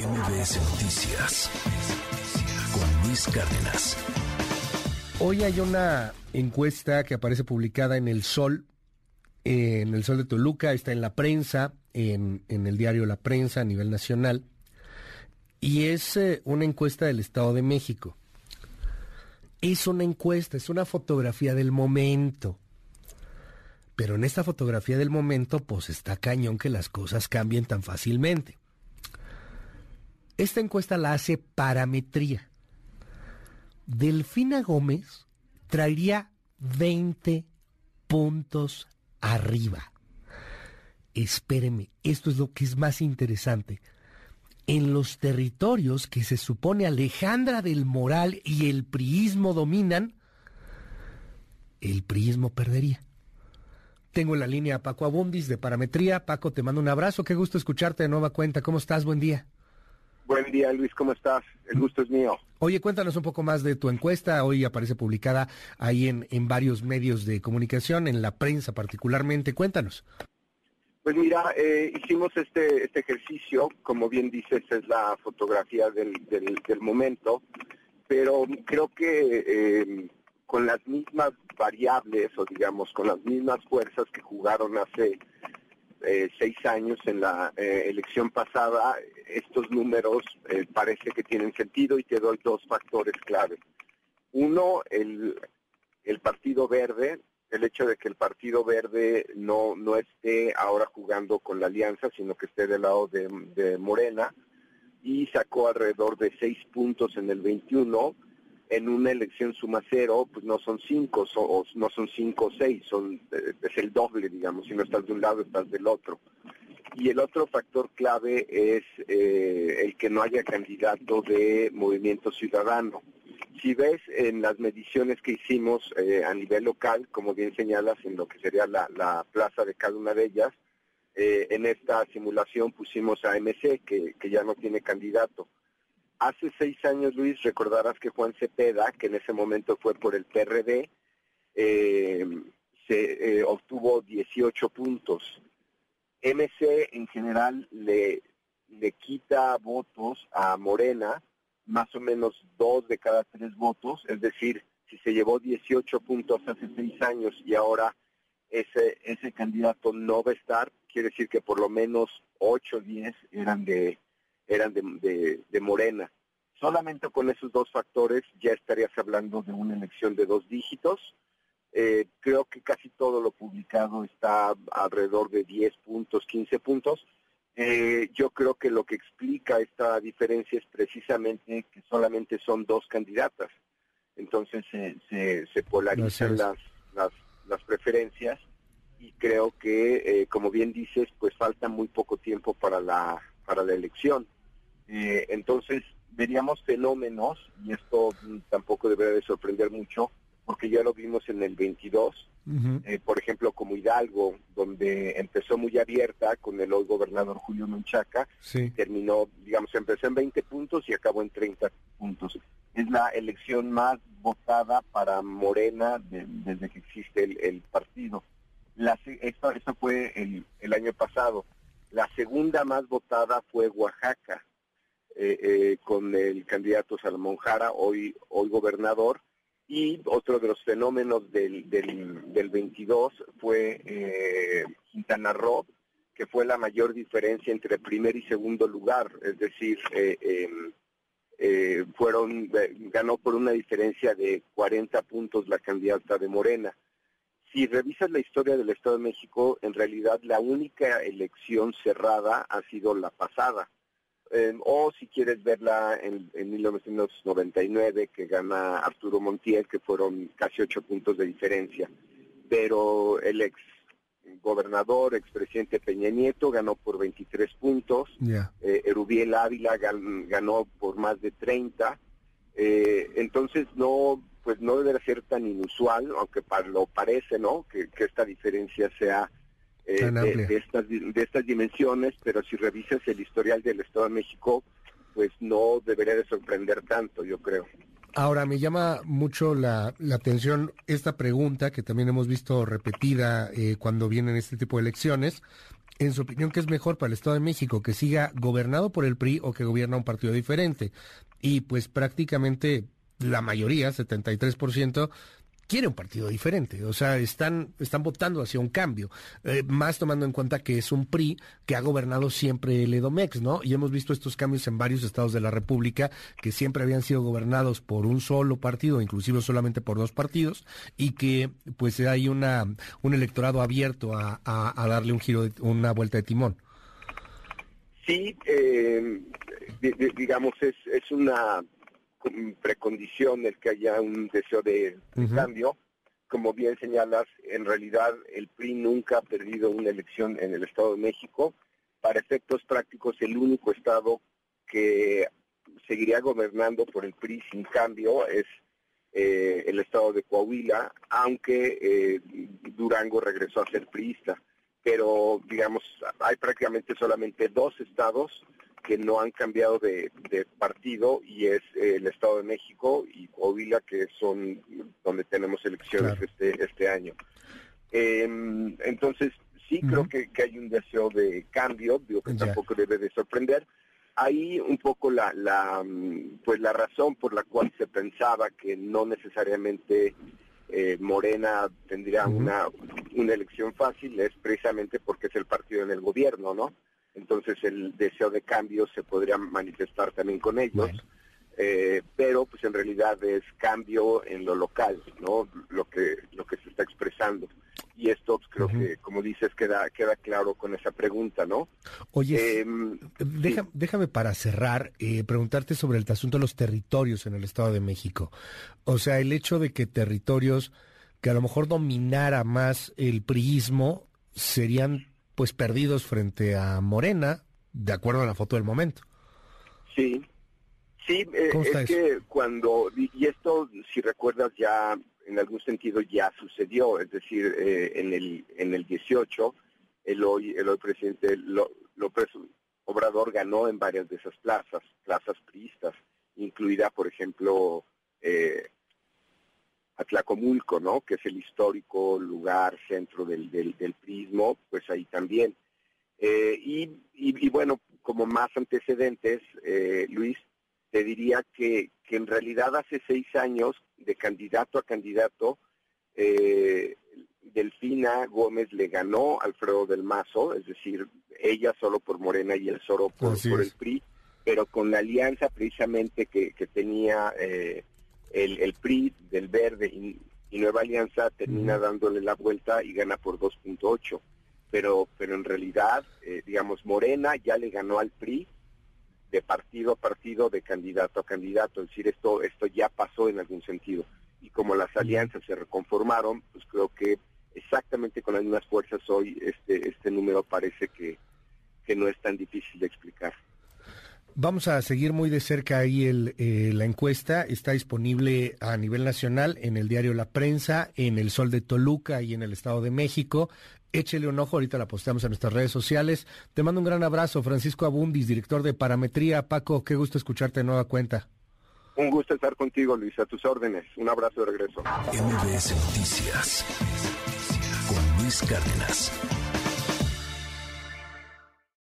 MBS Noticias con Luis Cárdenas. Hoy hay una encuesta que aparece publicada en El Sol, en El Sol de Toluca, está en la prensa, en, el diario La Prensa a nivel nacional, y es eh, una encuesta del Estado de México. Es una encuesta, es una fotografía del momento. Pero en esta fotografía del momento, pues está cañón que las cosas cambien tan fácilmente. Esta encuesta la hace Parametría. Delfina Gómez traería 20 puntos arriba. Espéreme, esto es lo que es más interesante. En los territorios que se supone Alejandra del Moral y el priismo dominan, el priismo perdería. Tengo en la línea Paco Abundis de Parametría. Paco, te mando un abrazo. Qué gusto escucharte de nueva cuenta. ¿Cómo estás? Buen día. Buen día, Luis, ¿cómo estás? El gusto es mío. Oye, cuéntanos un poco más de tu encuesta. Hoy aparece publicada ahí en, en varios medios de comunicación, en la prensa particularmente. Cuéntanos. Pues mira, eh, hicimos este, este ejercicio, como bien dices, es la fotografía del, del, momento, pero creo que eh, con las mismas variables o digamos con las mismas fuerzas que jugaron hace eh, seis años en la eh, elección pasada, estos números eh, parece que tienen sentido y te doy dos factores clave. Uno, el, el Partido Verde, el hecho de que el Partido Verde no, no esté ahora jugando con la alianza, sino que esté del lado de, de Morena, y sacó alrededor de seis puntos en el 21 en una elección suma cero, pues no son cinco, o no son cinco o seis, son, eh, es el doble, digamos, si no estás de un lado, estás del otro. Y el otro factor clave es eh, el que no haya candidato de movimiento ciudadano. Si ves en las mediciones que hicimos eh, a nivel local, como bien señalas, en lo que sería la, la plaza de cada una de ellas, en esta simulación pusimos a MC, que ya no tiene candidato Hace seis años, Luis, recordarás que Juan Cepeda, que en ese momento fue por el PRD, eh, se eh, obtuvo 18 puntos. MC en general le, le quita votos a Morena, más o menos dos de cada tres votos, es decir, si se llevó 18 puntos hace seis años y ahora ese, ese candidato no va a estar, quiere decir que por lo menos 8 o 10 eran de eran de, de, Morena. Solamente con esos dos factores ya estarías hablando de una elección de dos dígitos. Eh, creo que casi todo lo publicado está alrededor de 10 puntos, 15 puntos. Eh, yo creo que lo que explica esta diferencia es precisamente que solamente son dos candidatas. Entonces se, se, polarizan las, las, las, preferencias y creo que, eh, como bien dices, pues falta muy poco tiempo para la, para la elección. Eh, entonces, veríamos fenómenos, y esto tampoco debería de sorprender mucho, porque ya lo vimos en el 22, eh, por ejemplo, como Hidalgo, donde empezó muy abierta con el hoy gobernador Julio Menchaca, terminó, digamos, empezó en 20 puntos y acabó en 30 puntos. Es la elección más votada para Morena desde que existe el, partido. La, esto, esto fue el, el año pasado. La segunda más votada fue Oaxaca, eh, eh, con el candidato Salomón Jara, hoy, hoy gobernador, y otro de los fenómenos del, del, del 22 fue eh, Quintana Roo, que fue la mayor diferencia entre primer y segundo lugar, es decir, eh, em, eh, fueron ganó por una diferencia de 40 puntos la candidata de Morena. Si revisas la historia del Estado de México, en realidad la única elección cerrada ha sido la pasada Em, o si quieres verla en, 1999 que gana Arturo Montiel, que fueron casi ocho puntos de diferencia. Pero el ex gobernador, expresidente Peña Nieto ganó por 23 puntos, eh, Erubiel Ávila ganó por más de 30, eh, entonces no pues no debería ser tan inusual, aunque para, lo parece, ¿no? Que, que esta diferencia sea eh, de, estas, de estas dimensiones, pero si revisas el historial del Estado de México, pues no debería de sorprender tanto, yo creo. Ahora, me llama mucho la, atención esta pregunta que también hemos visto repetida eh, cuando vienen este tipo de elecciones. en su opinión, ¿qué es mejor para el Estado de México? ¿Que siga gobernado por el PRI o que gobierna un partido diferente? Y pues prácticamente la mayoría, 73%, quiere un partido diferente, o sea, están, están votando hacia un cambio, eh, más tomando en cuenta que es un PRI que ha gobernado siempre el Edomex, ¿no? Y hemos visto estos cambios en varios estados de la República que siempre habían sido gobernados por un solo partido, inclusive solamente por dos partidos, y que pues hay una, un electorado abierto a, darle un giro, una vuelta de timón. Sí, eh, digamos, es, es una precondición el que haya un deseo de, cambio. Como bien señalas, en realidad el PRI nunca ha perdido una elección en el Estado de México. Para efectos prácticos, el único estado que seguiría gobernando por el PRI sin cambio es eh, el estado de Coahuila, aunque eh, Durango regresó a ser priista. Pero, digamos, hay prácticamente solamente dos estados que no han cambiado de, partido y es eh, el Estado de México y Coahuila, que son donde tenemos elecciones este, este año. Em, entonces, sí creo que, hay un deseo de cambio, digo que tampoco debe de sorprender. Ahí un poco la, la, pues la razón por la cual se pensaba que no necesariamente eh, Morena tendría una, una elección fácil es precisamente porque es el partido en el gobierno, ¿no? Entonces el deseo de cambio se podría manifestar también con ellos. Eh, pero pues en realidad es cambio en lo local, ¿no? Lo que lo que se está expresando. Y esto pues, creo que, como dices, queda queda claro con esa pregunta, ¿no? Oye, em, déjame para cerrar, eh, preguntarte sobre el asunto de los territorios en el Estado de México. O sea, el hecho de que territorios que a lo mejor dominara más el priismo serían pues perdidos frente a Morena, de acuerdo a la foto del momento. Sí, sí, eh, es que cuando, y esto si recuerdas ya en algún sentido ya sucedió, es decir, eh, en el en el 18 el hoy el hoy presidente López Obrador ganó en varias de esas plazas, plazas priistas, incluida por ejemplo eh, Atlacomulco, ¿no? Que es el histórico lugar centro del, del, prismo, pues ahí también. Eh, y, y, bueno, como más antecedentes, eh, Luis, te diría que, que en realidad hace seis años, de candidato a candidato, eh, Delfina Gómez le ganó a Alfredo del Mazo, es decir, ella solo por Morena y el Soro por, por el PRI, pero con la alianza precisamente que, que tenía eh, el, el PRI del Verde y, Nueva Alianza termina dándole la vuelta y gana por 2.8. Pero, pero en realidad, eh, digamos, Morena ya le ganó al PRI de partido a partido, de candidato a candidato. Es decir, esto, esto ya pasó en algún sentido. Y como las alianzas se reconformaron, pues creo que exactamente con las mismas fuerzas hoy este, este número parece que, que no es tan difícil de explicar. Vamos a seguir muy de cerca ahí el, eh, la encuesta. Está disponible a nivel nacional en el diario La Prensa, en el Sol de Toluca y en el Estado de México. Échele un ojo, ahorita la posteamos en nuestras redes sociales. Te mando un gran abrazo, Francisco Abundis, director de Parametría. Paco, qué gusto escucharte de nueva cuenta. Un gusto estar contigo, Luis, a tus órdenes. Un abrazo de regreso. MBS Noticias con Luis Cárdenas.